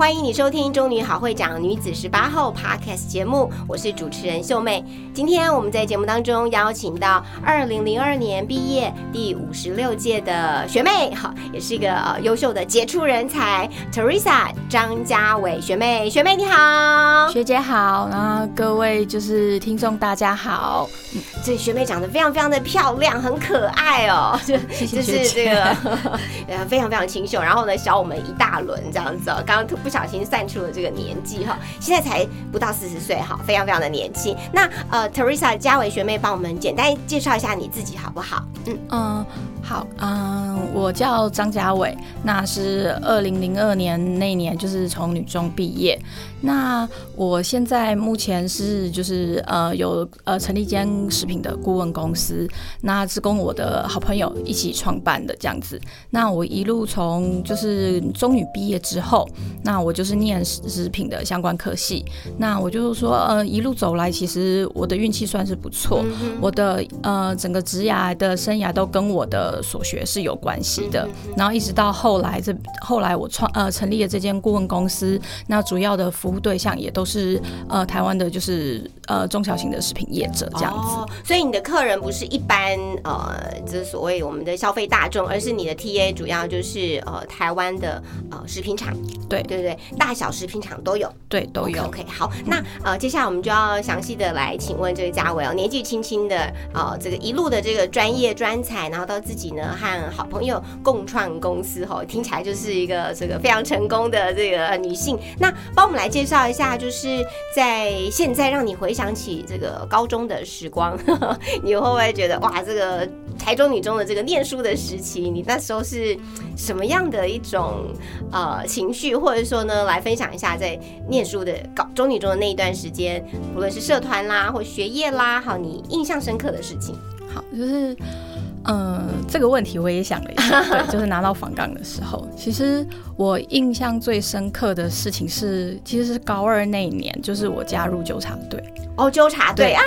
欢迎你收听《中女好会长女子十八后》Podcast 节目，我是主持人秀妹。今天我们在节目当中邀请到二零零二年毕业第五十六届的学妹，好，也是一个呃优秀的杰出人才 Teresa 张家伟学妹。学妹你好，学姐好，然后各位就是听众大家好，这学妹长得非常非常的漂亮，很可爱哦，就是这个 呃非常非常清秀，然后呢小我们一大轮这样子哦，刚刚不小心散出了这个年纪哈，现在才不到四十岁哈，非常非常的年轻。那呃，Teresa 嘉伟学妹帮我们简单介绍一下你自己好不好？嗯，嗯，好，嗯，我叫张家伟，那是二零零二年那一年就是从女中毕业，那我现在目前是就是呃有呃成立一间食品的顾问公司，那是跟我的好朋友一起创办的这样子。那我一路从就是中女毕业之后，那我就是念食食品的相关科系，那我就是说呃一路走来，其实我的运气算是不错，我的呃整个职涯的生涯都跟我的所学是有关系的，然后一直到后来这后来我创呃成立了这间顾问公司，那主要的服务对象也都是呃台湾的就是呃中小型的食品业者这样子。哦，所以你的客人不是一般呃，就是所谓我们的消费大众，而是你的 TA 主要就是呃台湾的呃食品厂，对对对？大小食品厂都有。对，都有。OK，, 好，那呃，接下来我们就要详细的来请问这个嘉伟哦，年纪轻轻的呃，这个一路的这个专业专才，然后到自己己呢和好朋友共创公司哈、听起来就是一个这个非常成功的这个女性。那帮我们来介绍一下，就是在现在让你回想起这个高中的时光，你会不会觉得哇，这个台中女中的这个念书的时期，你那时候是什么样的一种呃情绪，或者说呢，来分享一下在念书的高中女中的那一段时间，不论是社团啦或学业啦，好，你印象深刻的事情。好，就是，嗯、这个问题我也想了一下，对，就是拿到访港的时候，其实我印象最深刻的事情是，其实是高二那一年，就是我加入纠察队。哦，纠察队啊，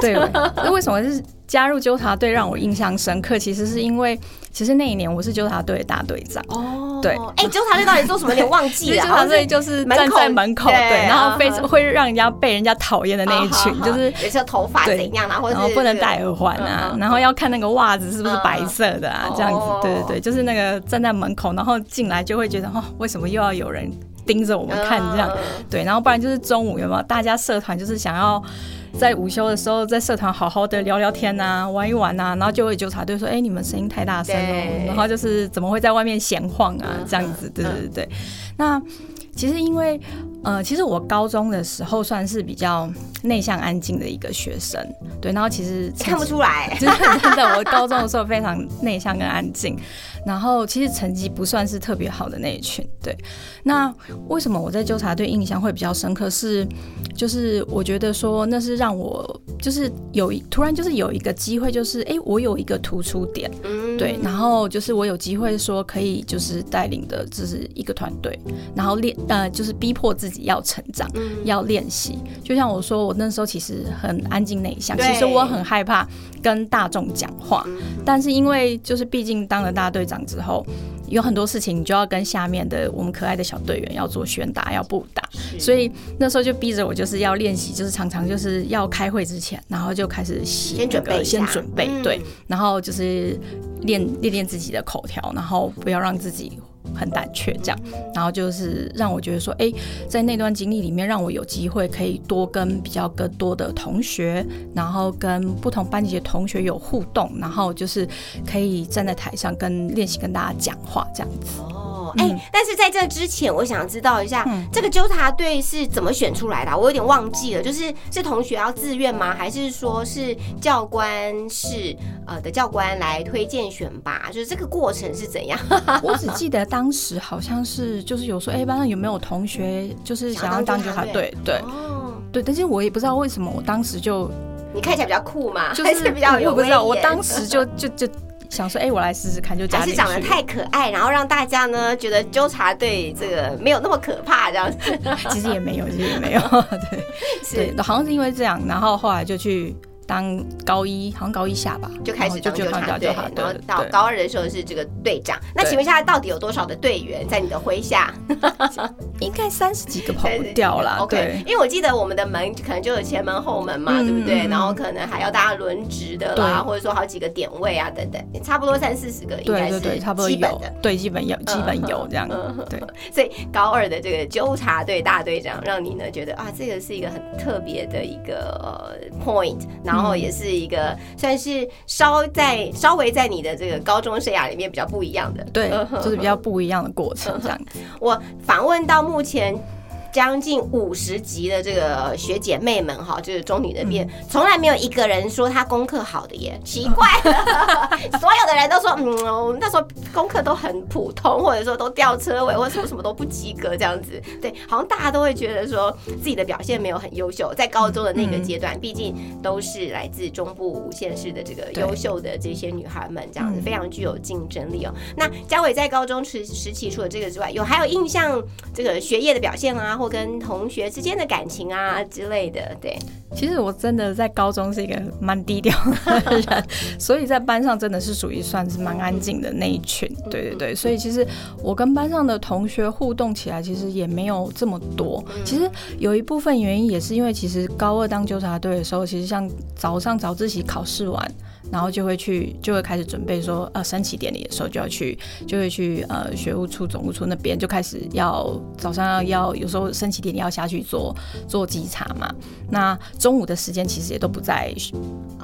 对，那为什么是加入纠察队让我印象深刻？其实是因为，其实那一年我是纠察队的大队长。哦，对哎，纠察队到底做什么？有点忘记了，纠察队就是站在门口，对对，然后非嗯会让人家被人家讨厌的那一群，就是有些头发怎样啊，或者不能戴耳环啊然后要看那个袜子是不是白色的啊嗯，这样子哦，对对对，就是那个站在门口，然后进来就会觉得哦，为什么又要有人盯着我们看这样？嗯对，然后不然就是中午有没有大家社团就是想要。在午休的时候，在社团好好的聊聊天呐、玩一玩呐、然后就会纠察队说：“哎、你们声音太大声对哦。”然后就是怎么会在外面闲晃啊嗯？这样子，对嗯对对。那其实因为呃，其实我高中的时候算是比较内向安静的一个学生，对，然后其实看不出来，真的真的，我高中的时候非常内向跟安静，然后其实成绩不算是特别好的那一群。对，那为什么我在纠察队印象会比较深刻？是就是我觉得说那是让我就是有一突然就是有一个机会，就是哎、诶我有一个突出点，嗯对，然后就是我有机会说可以就是带领的就是一个团队，然后练呃就是逼迫自己要成长，嗯。要练习。就像我说，我那时候其实很安静内向，对。其实我很害怕跟大众讲话，嗯。但是因为就是毕竟当了大队长之后。有很多事情你就要跟下面的我们可爱的小队员要做宣达，要布达，所以那时候就逼着我就是要练习，就是常常就是要开会之前，然后就开始写先准备先准备，嗯。对，然后就是练练练自己的口条，然后不要让自己很胆怯这样，然后就是让我觉得说，哎、在那段经历里面，让我有机会可以多跟比较更多的同学，然后跟不同班级的同学有互动，然后就是可以站在台上跟练习跟大家讲话这样子。哦，哎、嗯但是在这之前，我想知道一下，嗯这个纠察队是怎么选出来的啊、我有点忘记了，就是是同学要自愿吗？还是说是教官是呃的教官来推荐选拔？就是这个过程是怎样？我只记得当时好像是就是有说，哎、班上有没有同学就是想要当纠察队？对哦，对，但是我也不知道为什么我当时就你看起来比较酷嘛，就还是比较有我不知道，我当时就就就想说，哎、我来试试看，就加进还是长得太可爱，然后让大家呢觉得纠察队这个没有那么可怕，这样子。其实也没有，其实也没有，对。是。对，好像是因为这样，然后后来就去当高一，好像高一下吧，就开始当纠察队，然后到高二的时候是这个队长。那请问一下，到底有多少的队员在你的麾下？应该三十几个跑不掉啦，OK，因为我记得我们的门可能就有前门后门嘛，嗯对不对？嗯然后可能还要大家轮值的啦，或者说好几个点位啊等等，差不多三四十个应该是对对对，差不多有基本的。，对，基本有，基本有这样对。所以高二的这个纠察队大队长，让你呢觉得啊，这个是一个很特别的一个呃 point，然后也是一个算是稍在稍微在你的这个高中生涯里面比较不一样的。对就是比较不一样的过程这样。我访问到目前。将近五十集的这个学姐妹们哈，就是中女那边，从来没有一个人说她功课好的耶，奇怪了，所有的人都说，嗯，我那时候功课都很普通，或者说都掉车尾，或者什么什么都不及格这样子。对，好像大家都会觉得说自己的表现没有很优秀，在高中的那个阶段，毕竟都是来自中部五县市的这个对优秀的这些女孩们，这样子嗯。非常具有竞争力哦。那嘉伟在高中时时期除了这个之外，有还有印象这个学业的表现啊，或跟同学之间的感情啊之类的，对，其实我真的在高中是一个蛮低调的人，所以在班上真的是属于算是蛮安静的那一群。对对对，所以其实我跟班上的同学互动起来，其实也没有这么多。其实有一部分原因也是因为，其实高二当纠察队的时候，其实像早上早自习考试完。然后就会去，就会开始准备说，呃，升旗典礼的时候就要去，就会去呃学务处、总务处那边就开始要早上要要有时候升旗典礼要下去做做稽查嘛。那中午的时间其实也都不在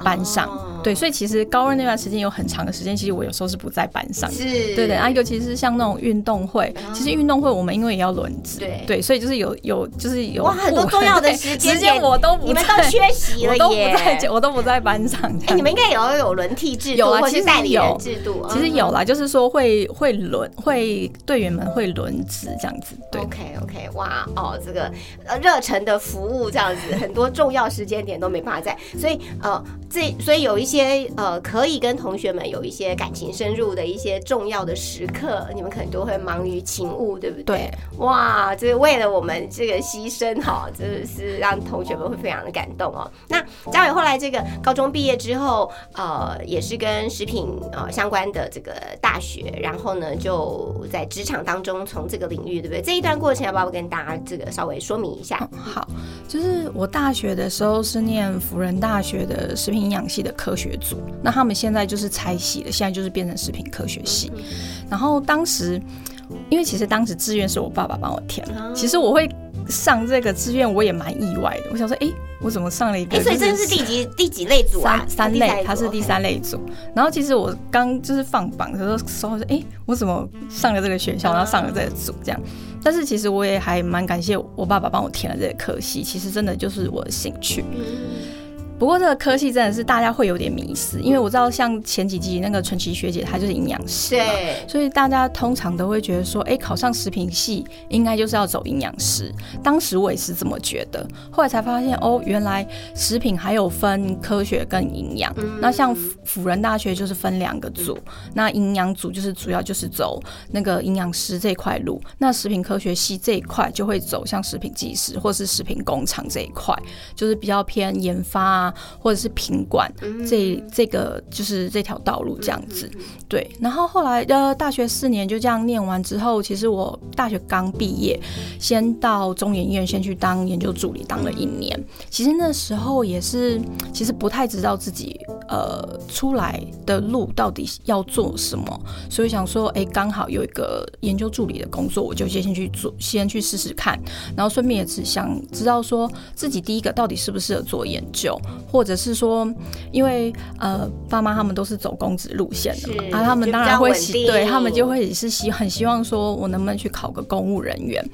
班上，哦对，所以其实高二那段时间有很长的时间，其实我有时候是不在班上。是，对对，啊，尤其是像那种运动会，其实运动会我们因为也要轮值，对对，所以就是有有就是有哇，很多重要的时间 时间点我都不你们在都缺席了我都不。在，我都不在班上。哎、样你们应该也要有轮替制度，有啊其实或是代理人制度。嗯其实有啦，就是说会会轮会队员们会轮值这样子，对。OK OK，哇哦，这个呃热忱的服务这样子，很多重要时间点都没办法在，所以呃这所以有一些呃可以跟同学们有一些感情深入的一些重要的时刻，你们可能都会忙于勤务，对不对？对，哇，这为了我们这个牺牲哈，真的是让同学们会非常的感动哦。那嘉伟后来这个高中毕业之后，呃，也是跟食品呃相关的这个大学，然后呢就在职场当中从这个领域，对不对？这一段过程要不要跟大家这个稍微说明一下？嗯好，就是我大学的时候是念辅仁大学的食品营养系的科学组，那他们现在就是拆系了，现在就是变成食品科学系。然后当时，因为其实当时志愿是我爸爸帮我填的，其实我会上这个志愿，我也蛮意外的。我想说，哎、我怎么上了一个、哎，所以就这个是第几第几类组啊？三三类，组它是第三类组。然后其实我刚就是放榜的时候，时候说，哎、我怎么上了这个学校，然后上了这个组这样。但是其实我也还蛮感谢我爸爸帮我填了这个科系，其实真的就是我的兴趣。不过这个科系真的是大家会有点迷失，因为我知道像前几集那个纯琪学姐她就是营养师，对，所以大家通常都会觉得说，哎、考上食品系应该就是要走营养师。当时我也是这么觉得，后来才发现，哦，原来食品还有分科学跟营养。那像辅辅仁大学就是分两个组，那营养组就是主要就是走那个营养师这块路，那食品科学系这一块就会走像食品技师或是食品工厂这一块，就是比较偏研发啊，或者是品管这这个就是这条道路这样子。对，然后后来呃，大学四年就这样念完之后，其实我大学刚毕业，先到中研院先去当研究助理，当了一年。其实那时候也是，其实不太知道自己呃出来的路到底要做什么，所以想说，哎，刚好有一个研究助理的工作，我就先先去做，先去试试看，然后顺便也只想知道说自己第一个到底适不适合做研究，或者是说，因为呃爸妈他们都是走公职路线的嘛，啊，他们当然会希对他们就会是希很希望说我能不能去考个公务人员，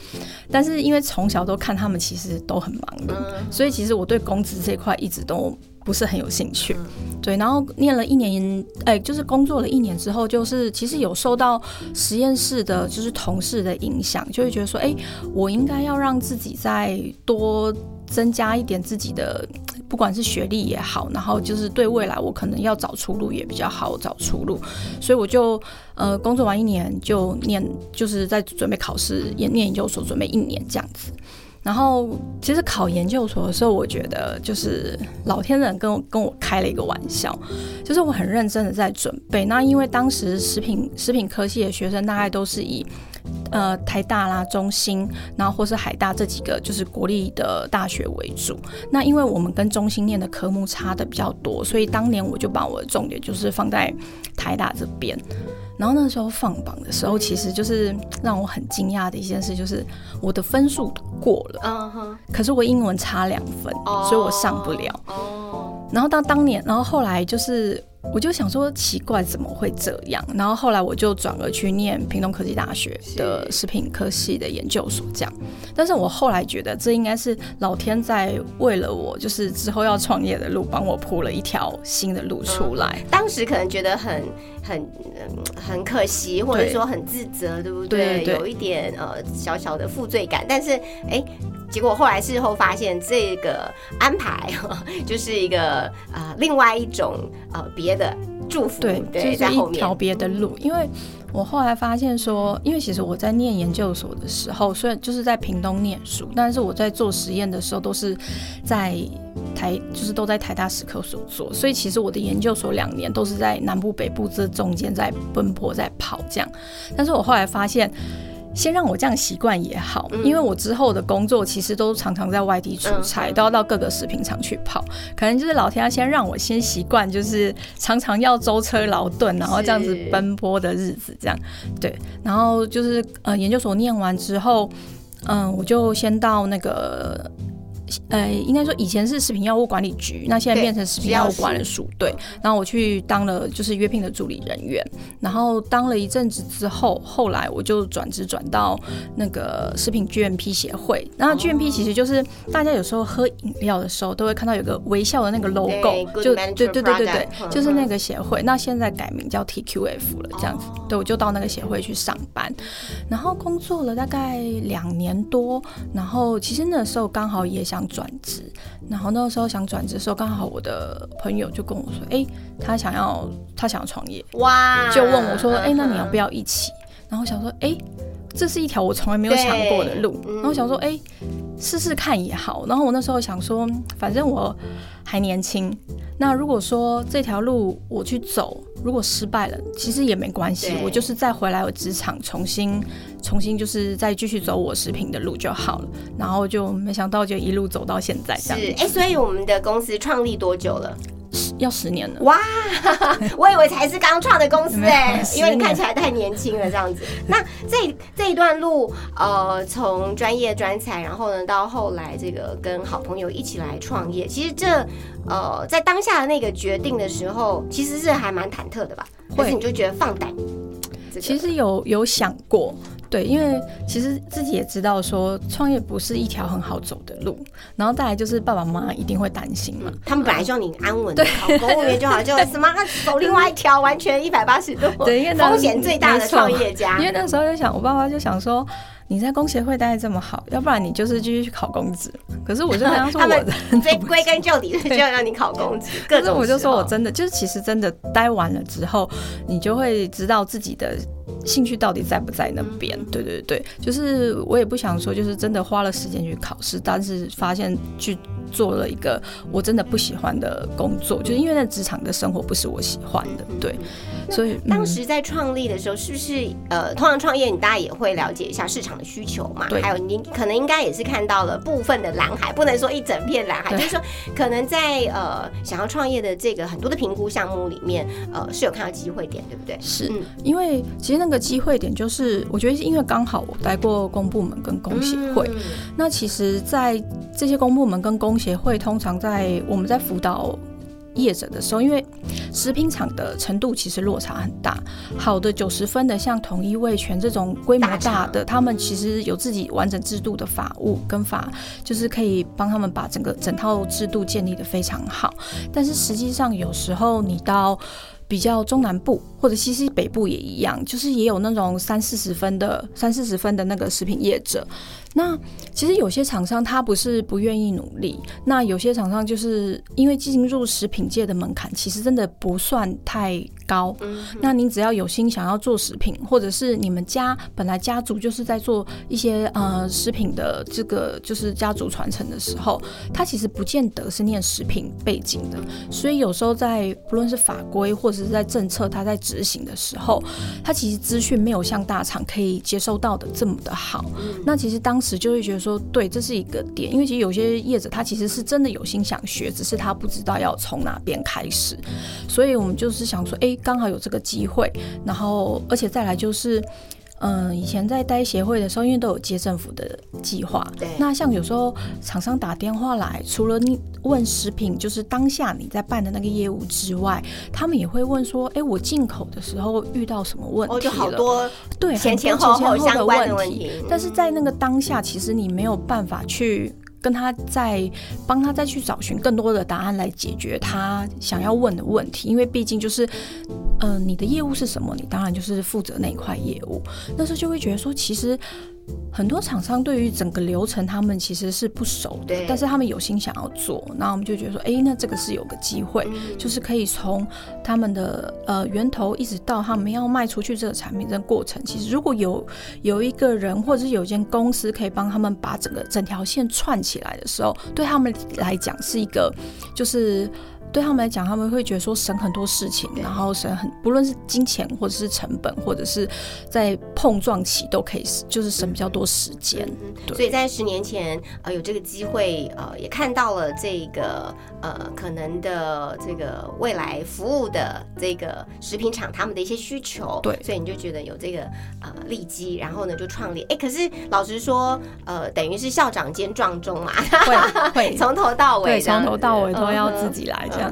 但是因为从小都看他们其实都很忙碌，嗯。所以其实我对公职这一块一直都不是很有兴趣。对，然后念了一年，哎、就是工作了一年之后，就是其实有受到实验室的，就是同事的影响，就会觉得说，哎、我应该要让自己再多增加一点自己的。不管是学历也好，然后就是对未来我可能要找出路也比较好找出路，所以我就呃工作完一年就念，就是在准备考试，研念研究所准备一年这样子。然后其实考研究所的时候，我觉得就是老天人跟我跟我开了一个玩笑，就是我很认真的在准备。那因为当时食品食品科系的学生大概都是以呃台大啦、中兴，然后或是海大这几个就是国立的大学为主。那因为我们跟中兴念的科目差的比较多，所以当年我就把我的重点就是放在台大这边。然后那时候放榜的时候，其实就是让我很惊讶的一件事，就是我的分数过了，嗯哼，可是我英文差两分，哦所以我上不了。哦，然后到当年，然后后来就是，我就想说奇怪怎么会这样？然后后来我就转而去念屏东科技大学的食品科系的研究所，这样。但是我后来觉得这应该是老天在为了我，就是之后要创业的路，帮我铺了一条新的路出来。当时可能觉得很很嗯很可惜，或者说很自责，对不对对对有一点呃小小的负罪感，但是哎。结果后来事后发现，这个安排 就是一个呃另外一种呃别的祝福，对，对，就是在后面一条别的路。因为我后来发现说，因为其实我在念研究所的时候，虽然就是在屏东念书，但是我在做实验的时候都是在台，就是都在台大史科所做，所以其实我的研究所两年都是在南部、北部这中间在奔波、在跑这样。但是我后来发现。先让我这样习惯也好，因为我之后的工作其实都常常在外地出差，嗯都要到各个食品厂去跑。可能就是老天要先让我先习惯，就是常常要舟车劳顿，然后这样子奔波的日子，这样对。然后就是呃，研究所念完之后，嗯、我就先到那个。呃，应该说以前是食品药物管理局，那现在变成食品药物管理署。对，然后我去当了就是约聘的助理人员，然后当了一阵子之后，后来我就转职转到那个食品 GMP 协会。然后 GMP 其实就是大家有时候喝饮料的时候都会看到有个微笑的那个 logo，就对对对对对就是那个协会。那现在改名叫 TQF 了，这样子。对，我就到那个协会去上班，然后工作了大概两年多。然后其实那时候刚好也想转职，然后那个时候想转职的时候，刚好我的朋友就跟我说，哎、他想要他想要创业，哇，就问我说：“哎、那你要不要？一起？”然后我想说：“哎、这是一条我从来没有想过的路。”然后想说：“哎、试试看也好。”然后我那时候想说，反正我还年轻，那如果说这条路我去走，如果失败了，其实也没关系，我就是再回来我职场重新重新就是再继续走我食品的路就好了。然后就没想到就一路走到现在这样，是哎，所以我们的公司创立多久了？要十年了。哇，我以为才是刚创的公司哎，十因为你看起来太年轻了这样子。那这这一段路，呃，从专业专才，然后呢到后来这个跟好朋友一起来创业，其实这呃在当下的那个决定的时候，其实是还蛮忐忑的吧？会但是你就觉得放胆。其实有有想过，对，因为其实自己也知道说创业不是一条很好走的路，然后再来就是爸爸妈妈一定会担心嘛，他们本来希望你安稳的考公务员就好，就什么走另外一条完全一百八十度，对因为那风险最大的创业家因。为那时候就想，我爸爸就想说。你在工协会待的这么好，要不然你就是继续去考公职。可是我就跟他说，他我们追归根究底就要让你考公职，可是我就说我真的就是其实真的待完了之后，你就会知道自己的兴趣到底在不在那边。对对对，就是我也不想说就是真的花了时间去考试，但是发现去做了一个我真的不喜欢的工作，就是因为那职场的生活不是我喜欢的，对，所以当时在创立的时候，是不是呃，通常创业你大家也会了解一下市场的需求嘛？对。还有你可能应该也是看到了部分的蓝海，不能说一整片蓝海，就是说可能在呃想要创业的这个很多的评估项目里面，呃是有看到机会点，对不对？是。嗯。因为其实那个机会点就是，我觉得是因为刚好我待过公部门跟工协会，嗯那其实，在这些公部门跟工协会，通常在我们在辅导业者的时候，因为食品厂的程度其实落差很大，好的九十分的，像统一味全这种规模大的，他们其实有自己完整制度的法务跟法，就是可以帮他们把整个整套制度建立的非常好。但是实际上，有时候你到比较中南部或者西西北部也一样，就是也有那种三四十分的三四十分的那个食品业者。那其实有些厂商他不是不愿意努力，那有些厂商就是因为进入食品界的门槛其实真的不算太高。那您只要有心想要做食品，或者是你们家本来家族就是在做一些呃食品的这个就是家族传承的时候，他其实不见得是念食品背景的，所以有时候在不论是法规或者是在政策他在执行的时候，他其实资讯没有像大厂可以接收到的这么的好。那其实当时就会觉得说，对，这是一个点，因为其实有些业者他其实是真的有心想学，只是他不知道要从哪边开始，所以我们就是想说，哎，刚好有这个机会，然后而且再来就是。嗯，以前在待协会的时候，因为都有接政府的计划，对。那像有时候厂商打电话来，除了你问食品，就是当下你在办的那个业务之外，他们也会问说，哎，我进口的时候遇到什么问题了？哦，就好多对前前后后相关的问题，但是在那个当下，其实你没有办法去跟他再帮他再去找寻更多的答案来解决他想要问的问题，因为毕竟就是，呃，你的业务是什么，你当然就是负责那一块业务。那时候就会觉得说，其实。很多厂商对于整个流程，他们其实是不熟的对，但是他们有心想要做，那我们就觉得说，哎、那这个是有个机会，嗯就是可以从他们的呃源头一直到他们要卖出去这个产品这个过程，其实如果有有一个人或者是有一间公司可以帮他们把整个整条线串起来的时候，对他们来讲是一个就是。对他们来讲，他们会觉得说省很多事情，然后省很不论是金钱或者是成本，或者是在碰撞期都可以，就是省比较多时间。对所以在十年前，呃，有这个机会，呃，也看到了这个呃可能的这个未来服务的这个食品厂他们的一些需求，对所以你就觉得有这个呃利基，然后呢就创立。哎，可是老实说，呃，等于是校长兼撞钟嘛，会会从头到尾对，从头到尾都要自己来这样。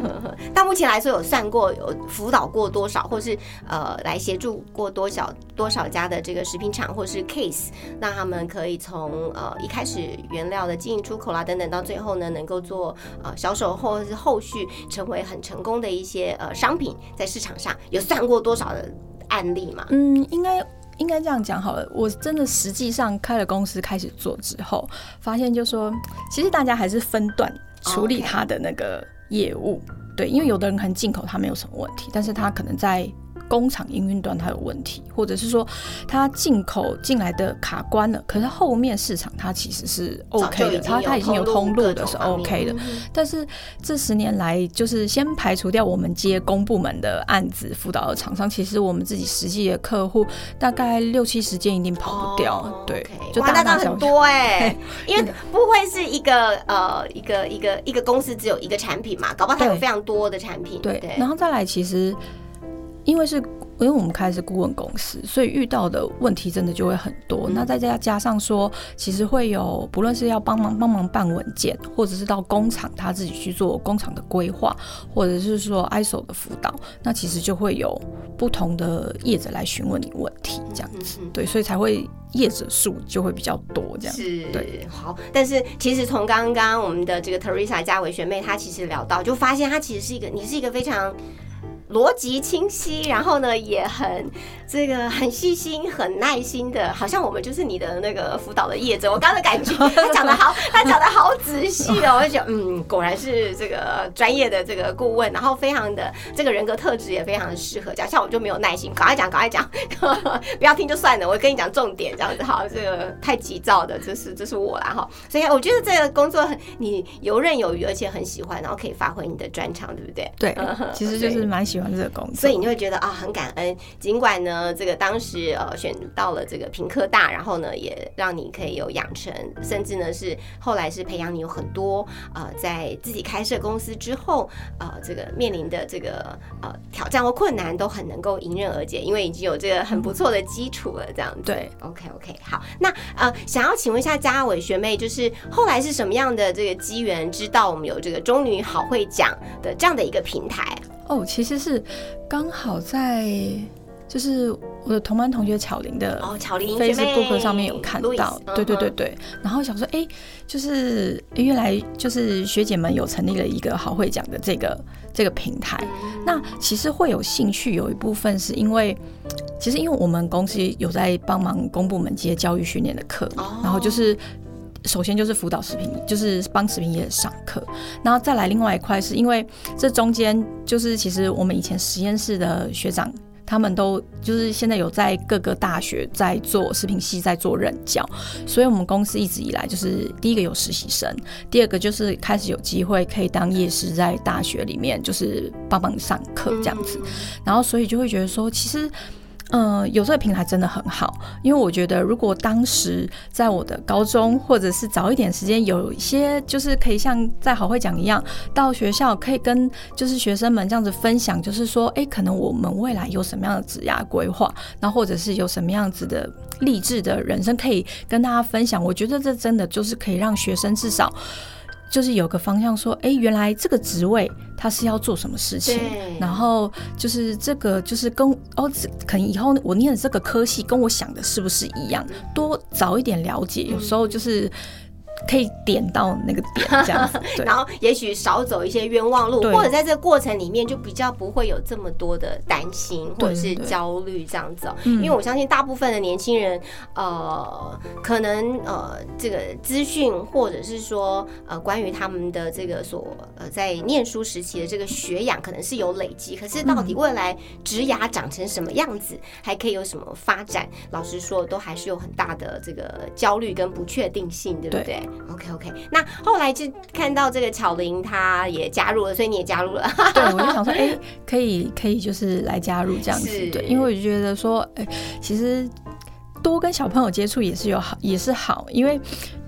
到目前来说，有算过有辅导过多少，或是呃来协助过多少多少家的这个食品厂或是 case，让他们可以从呃一开始原料的进出口啦等等，到最后呢能够做呃销售或者是后续成为很成功的一些呃商品，在市场上有算过多少的案例吗？嗯，应该应该这样讲好了。我真的实际上开了公司开始做之后，发现就说，其实大家还是分段处理他的那个业务。对，因为有的人可能进口他没有什么问题，但是他可能在工厂营运端它有问题，或者是说它进口进来的卡关了，可是后面市场它其实是 OK 的，它它已经有通路的是 OK 的。嗯。但是这十年来，就是先排除掉我们接公部门的案子辅导的厂商，其实我们自己实际的客户大概六七十件一定跑不掉，哦对就大大小小。多哎、因为不会是一个呃一个一个一个公司只有一个产品嘛，搞不好它有非常多的产品，对，然后再来，其实因为是因为我们开的是顾问公司，所以遇到的问题真的就会很多。那再加加上说，其实会有不论是要帮忙帮忙办文件，或者是到工厂他自己去做工厂的规划，或者是说 ISO 的辅导，那其实就会有不同的业者来询问你问题，这样子。对，所以才会业者数就会比较多这样。是，对，好。但是其实从刚刚我们的这个 Teresa 嘉伟学妹，她其实聊到，就发现她其实是一个，你是一个非常逻辑清晰，然后呢也很这个很细心、很耐心的，好像我们就是你的那个辅导的业者。我刚刚的感觉，他讲的好，他讲的好仔细哦，我就觉得嗯，果然是这个专业的这个顾问，然后非常的这个人格特质也非常的适合讲，像我就没有耐心，赶快讲，赶快讲，不要听就算了，我跟你讲重点这样子，好，这个太急躁的，这是这是我啦哈，所以我觉得这个工作很你游刃有余，而且很喜欢，然后可以发挥你的专长，对不对？对嗯，其实就是蛮喜欢这个工作，所以你会觉得啊很感恩，尽管呢这个当时呃选到了这个平科大，然后呢也让你可以有养成，甚至呢是后来是培养你有很多呃在自己开设公司之后呃这个面临的这个呃挑战或困难都很能够迎刃而解，因为已经有这个很不错的基础了，这样子。对，OK OK，好，那呃想要请问一下嘉伟学妹，就是后来是什么样的这个机缘知道我们有这个中女好会讲的这样的一个平台？哦，其实是刚好在就是我的同班同学巧玲的哦，巧玲学妹 Facebook 上面有看到，嗯对对对对，然后想说，哎，就是原来就是学姐们有成立了一个好会讲的这个这个平台，嗯。那其实会有兴趣，有一部分是因为，其实因为我们公司有在帮忙公部门接教育训练的课，哦。然后就是。首先就是辅导食品，就是帮食品业上课，然后再来另外一块是因为这中间就是其实我们以前实验室的学长。他们都就是现在有在各个大学在做食品系，在做任教，所以我们公司一直以来就是第一个有实习生，第二个就是开始有机会可以当夜师，在大学里面就是帮忙上课这样子，然后所以就会觉得说，其实。嗯，有这个平台真的很好，因为我觉得如果当时在我的高中或者是早一点时间，有一些就是可以像在好会讲一样，到学校可以跟就是学生们这样子分享，就是说，哎，可能我们未来有什么样的职业规划，然后或者是有什么样子的励志的人生可以跟大家分享。我觉得这真的就是可以让学生至少。就是有个方向说，哎，原来这个职位他是要做什么事情，然后就是这个就是跟哦，可能以后我念的这个科系跟我想的是不是一样？多早一点了解，有时候就是可以点到那个点这样子。然后也许少走一些冤枉路，或者在这个过程里面就比较不会有这么多的担心或者是焦虑这样子哦。嗯。因为我相信大部分的年轻人，呃，可能呃这个资讯或者是说呃关于他们的这个所呃在念书时期的这个学养，可能是有累积，可是到底未来职涯长成什么样子，还可以有什么发展，老实说都还是有很大的这个焦虑跟不确定性，对不对对 o k OK，那后来就看到这个巧玲她也加入了，所以你也加入了。对，我就想说，哎、可以可以，就是来加入这样子，对，因为我就觉得说，哎、其实多跟小朋友接触也是有好，也是好，因为。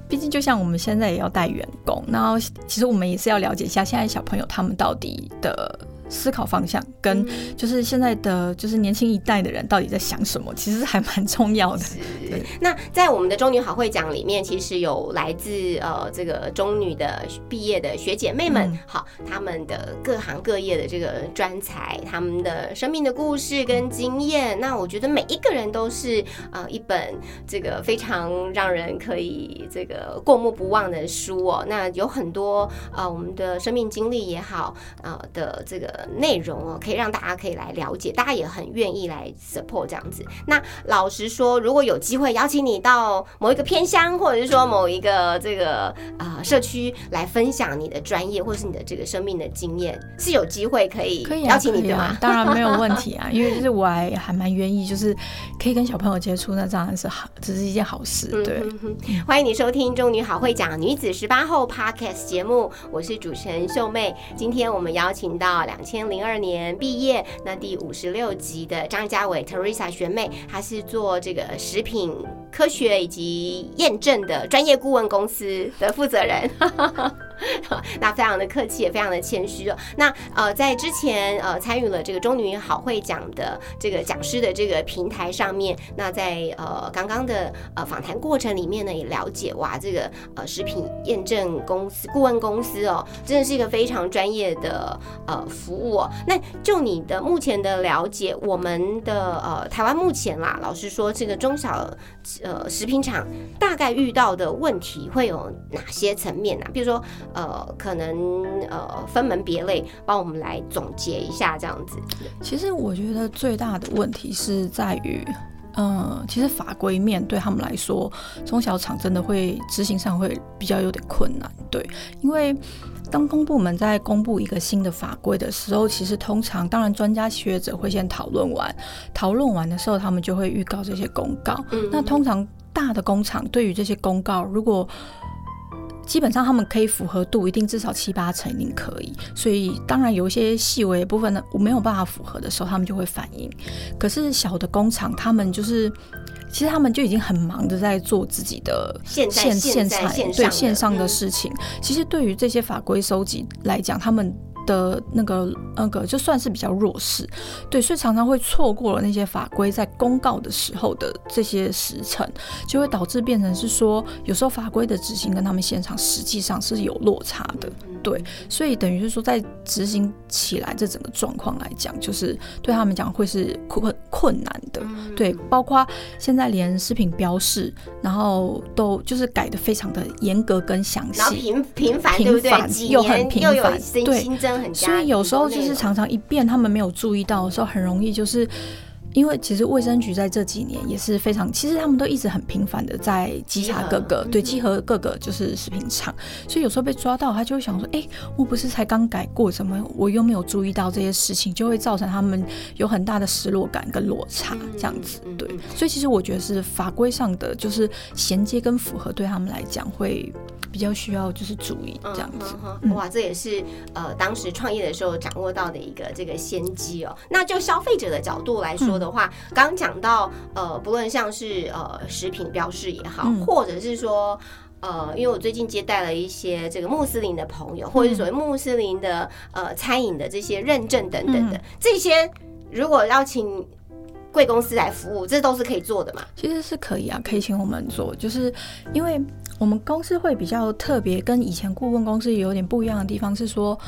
毕竟，就像我们现在也要带员工，然后其实我们也是要了解一下现在小朋友他们到底的思考方向，跟就是现在的就是年轻一代的人到底在想什么，其实还蛮重要的。对那在我们的中女好会讲里面，其实有来自呃这个中女的毕业的学姐妹们，嗯好，他们的各行各业的这个专才，他们的生命的故事跟经验。那我觉得每一个人都是呃一本这个非常让人可以这个过目不忘的书哦。那有很多呃我们的生命经历也好，呃的这个内容哦，可以让大家可以来了解，大家也很愿意来 support 这样子。那老实说，如果有机会邀请你到某一个偏乡，或者是说某一个这个呃社区来分享你的专业或者是你的这个生命的经验，是有机会可以邀请你的吗？当然没有问题啊，因为就是我还还蛮愿意，就是可以跟小朋友接触，那当然是好，这是一件好事。对，嗯哼哼欢迎你收听《中女好会讲女子十八后》Podcast 节目，我是主持人秀妹。今天我们邀请到两千零二年毕业，那第五十六集的张家伟 Teresa 学妹，她是做这个食品科学以及验证的专业顾问公司的负责人。那非常的客气，也非常的谦虚哦。那呃，在之前呃参与了这个中女好会讲的这个讲师的这个平台上面，那在呃刚刚的呃访谈过程里面呢，也了解哇，这个呃食品验证公司顾问公司哦，真的是一个非常专业的呃服务。那就你的目前的了解，我们的呃台湾目前啦，老实说，这个中小呃食品厂大概遇到的问题会有哪些层面呢？比如说呃，可能呃分门别类，帮我们来总结一下这样子。其实我觉得最大的问题是在于。嗯，其实法规面对他们来说，中小厂真的会执行上会比较有点困难。对，因为当公部门在公布一个新的法规的时候，其实通常当然专家学者会先讨论完，讨论完的时候，他们就会预告这些公告。那通常大的工厂对于这些公告，如果基本上他们可以符合度，一定至少七八成一定可以。所以当然有一些细微部分呢，我没有办法符合的时候，他们就会反映。可是小的工厂，他们就是其实他们就已经很忙的在做自己的 现在现在线对线上的事情。其实对于这些法规收集来讲，他们。的那个那个就算是比较弱势，对，所以常常会错过了那些法规在公告的时候的这些时辰，就会导致变成是说，有时候法规的执行跟他们现场实际上是有落差的，对，所以等于是说在执行起来这整个状况来讲，就是对他们讲会是困困难的，对，包括现在连食品标示，然后都就是改的非常的严格跟详细，频频繁对不对？又很频繁，对。所以有时候就是常常一变，他们没有注意到的时候，很容易就是因为其实卫生局在这几年也是非常，其实他们都一直很频繁的在稽查各个对稽核各个就是食品厂，所以有时候被抓到，他就会想说，哎，我不是才刚改过，怎么我又没有注意到这些事情，就会造成他们有很大的失落感跟落差这样子。对，所以其实我觉得是法规上的就是衔接跟符合，对他们来讲会。比较需要就是注意这样子，哇，这也是呃当时创业的时候掌握到的一个这个先机哦。那就消费者的角度来说的话，刚刚讲到呃，不论像是呃食品标示也好，或者是说呃，因为我最近接待了一些这个穆斯林的朋友，或者是所谓穆斯林的呃餐饮的这些认证等等的这些，如果要请贵公司来服务，这都是可以做的嘛？其实是可以啊，可以请我们做，就是因为。我们公司会比较特别，跟以前顾问公司有点不一样的地方是说，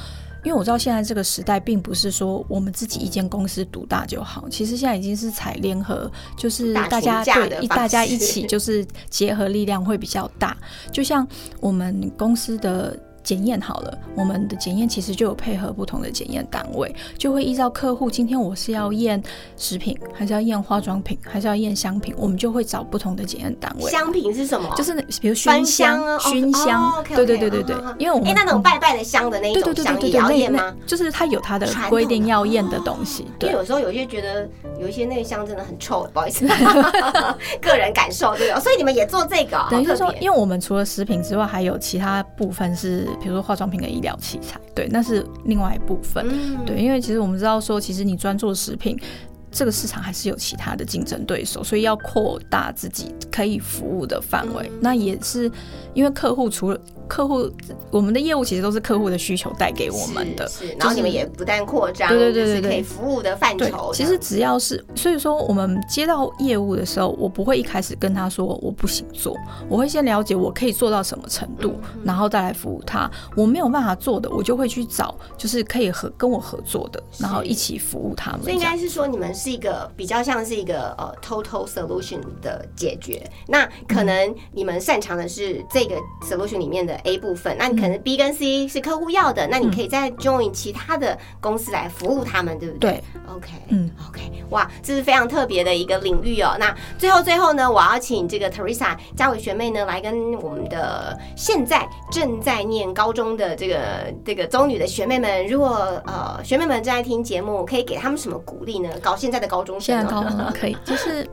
因为我知道现在这个时代并不是说我们自己一间公司独大就好，其实现在已经是采联合，就是大家对一大家一起就是结合力量会比较大，就像我们公司的。检验好了，我们的检验其实就有配合不同的检验单位，就会依照客户今天我是要验食品，还是要验化妆品，还是要验香品，我们就会找不同的检验单位。香品是什么？就是比如熏香啊，熏香。对对对对对，因为我们哎那种拜拜的香的那一种香也要验吗？就是它有它的规定要验的东西。因为有时候有些觉得有一些那个香真的很臭，不好意思，个人感受对哦所以你们也做这个？等于是说，因为我们除了食品之外，还有其他部分是。比如说化妆品跟医疗器材，对，那是另外一部分，对，因为其实我们知道说，其实你专做食品，这个市场还是有其他的竞争对手，所以要扩大自己可以服务的范围，那也是因为客户除了。客户，我们的业务其实都是客户的需求带给我们的，是，然后你们也不但扩张，对对对对，可以服务的范畴。其实只要是，所以说我们接到业务的时候，我不会一开始跟他说我不行做，我会先了解我可以做到什么程度，然后再来服务他。我没有办法做的，我就会去找就是可以和跟我合作的，然后一起服务他们。所以应该是说，你们是一个比较像是一个呃 total solution 的解决。那可能你们擅长的是这个 solution 里面的。A 部分，那你可能 B 跟 C 是客户要的，那你可以再 join 其他的公司来服务他们，对不对？对，OK，嗯，OK，哇，这是非常特别的一个领域哦。那最后最后呢，我要请这个 Teresa 嘉伟学妹呢来跟我们的现在正在念高中的这个这个中女的学妹们，如果呃学妹们正在听节目，可以给他们什么鼓励呢？搞现在的高中生，现在高中可以就是。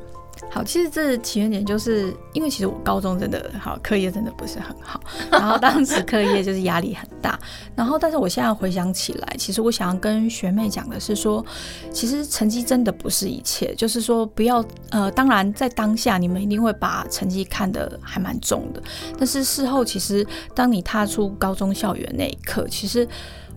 好，其实这起源点就是因为其实我高中真的好，课业真的不是很好，然后当时课业就是压力很大，然后但是我现在回想起来，其实我想要跟学妹讲的是说，其实成绩真的不是一切，就是说不要呃，当然在当下你们一定会把成绩看得还蛮重的，但是事后其实当你踏出高中校园那一刻，其实。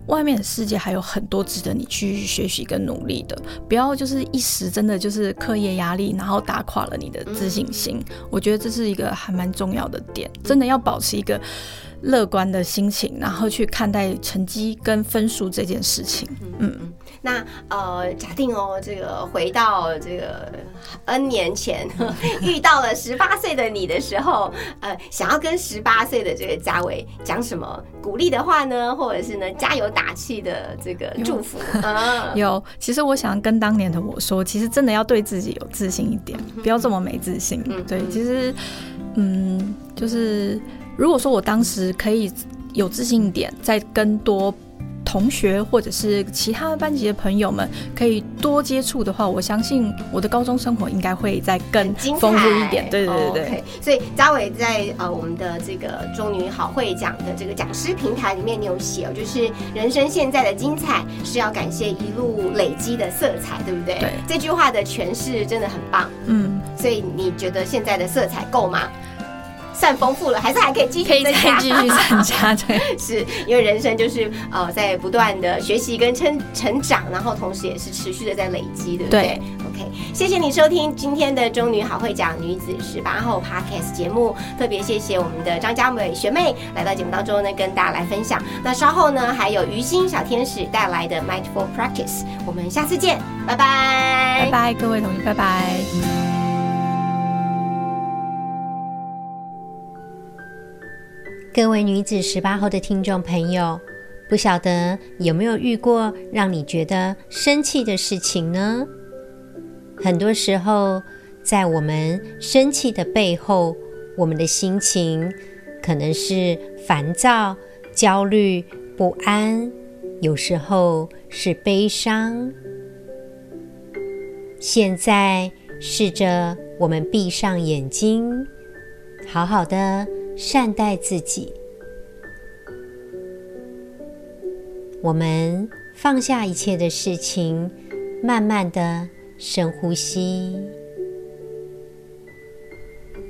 外面的世界还有很多值得你去学习跟努力的，不要就是一时真的就是课业压力，然后打垮了你的自信心。我觉得这是一个还蛮重要的点，真的要保持一个乐观的心情，然后去看待成绩跟分数这件事情。嗯嗯。那呃，假定哦，这个回到这个 N 年前，遇到了十八岁的你的时候，呃，想要跟十八岁的这个嘉伟讲什么鼓励的话呢？或者是呢，加油打气的这个祝福？嗯，有，其实我想跟当年的我说，其实真的要对自己有自信一点，不要这么没自信。嗯对，其实，嗯，就是如果说我当时可以有自信一点，再跟多同学或者是其他班级的朋友们可以多接触的话，我相信我的高中生活应该会再更丰富一点。对对对所以嘉伟在呃我们的这个中女好会讲的这个讲师平台里面，你有写哦，就是人生现在的精彩是要感谢一路累积的色彩，对不对？对这句话的诠释真的很棒。嗯，所以你觉得现在的色彩够吗？算丰富了，还是还可以继续可以再继续 参加。对，是因为人生就是呃在不断的学习跟成成长，然后同时也是持续的在累积，对不对对 o k 谢谢你收听今天的中女好会讲女子十八后 Podcast 节目，特别谢谢我们的张嘉美学妹来到节目当中呢，跟大家来分享。那稍后呢，还有于心小天使带来的 Mindful Practice，我们下次见，拜拜，拜拜，各位同学，拜拜。各位女子十八后的听众朋友，不晓得有没有遇过让你觉得生气的事情呢？很多时候，在我们生气的背后，我们的心情可能是烦躁、焦虑、不安，有时候是悲伤。现在，试着我们闭上眼睛，好好的善待自己。我们放下一切的事情，慢慢的深呼吸。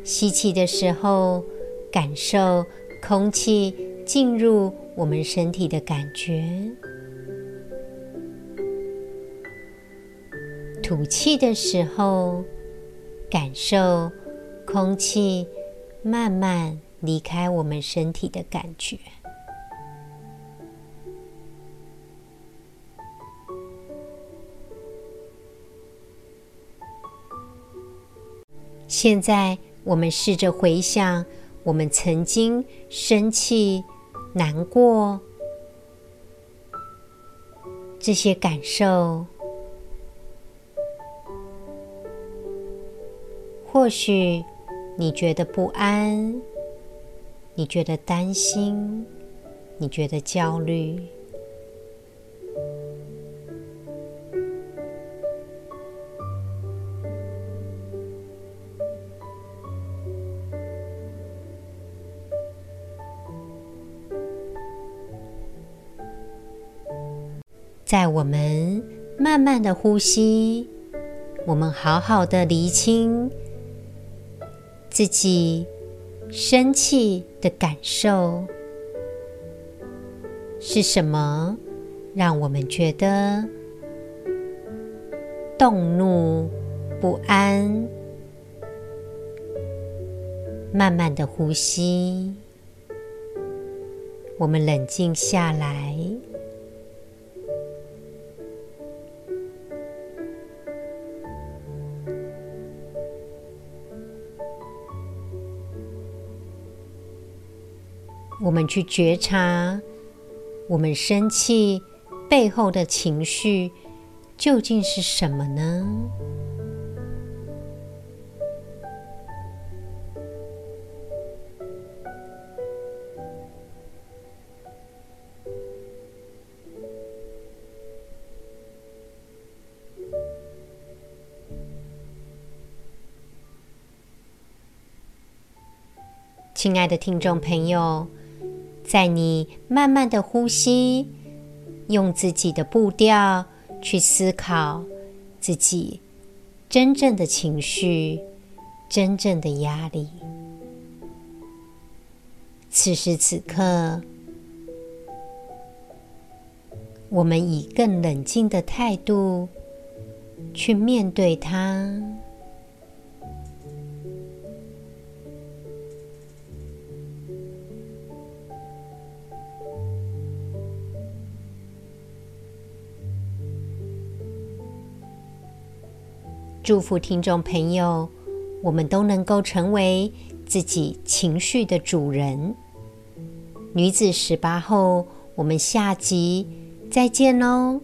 吸气的时候，感受空气进入我们身体的感觉；吐气的时候，感受空气慢慢离开我们身体的感觉。现在，我们试着回想我们曾经生气、难过这些感受。或许你觉得不安，你觉得担心，你觉得焦虑。在我们慢慢的呼吸，我们好好的厘清自己生气的感受是什么，让我们觉得动怒、不安。慢慢的呼吸，我们冷静下来。去觉察，我们生气背后的情绪究竟是什么呢？亲爱的听众朋友，在你慢慢的呼吸，用自己的步调去思考自己真正的情绪、真正的压力。此时此刻，我们以更冷静的态度去面对它。祝福听众朋友，我们都能够成为自己情绪的主人。女子十八后，我们下集再见喽。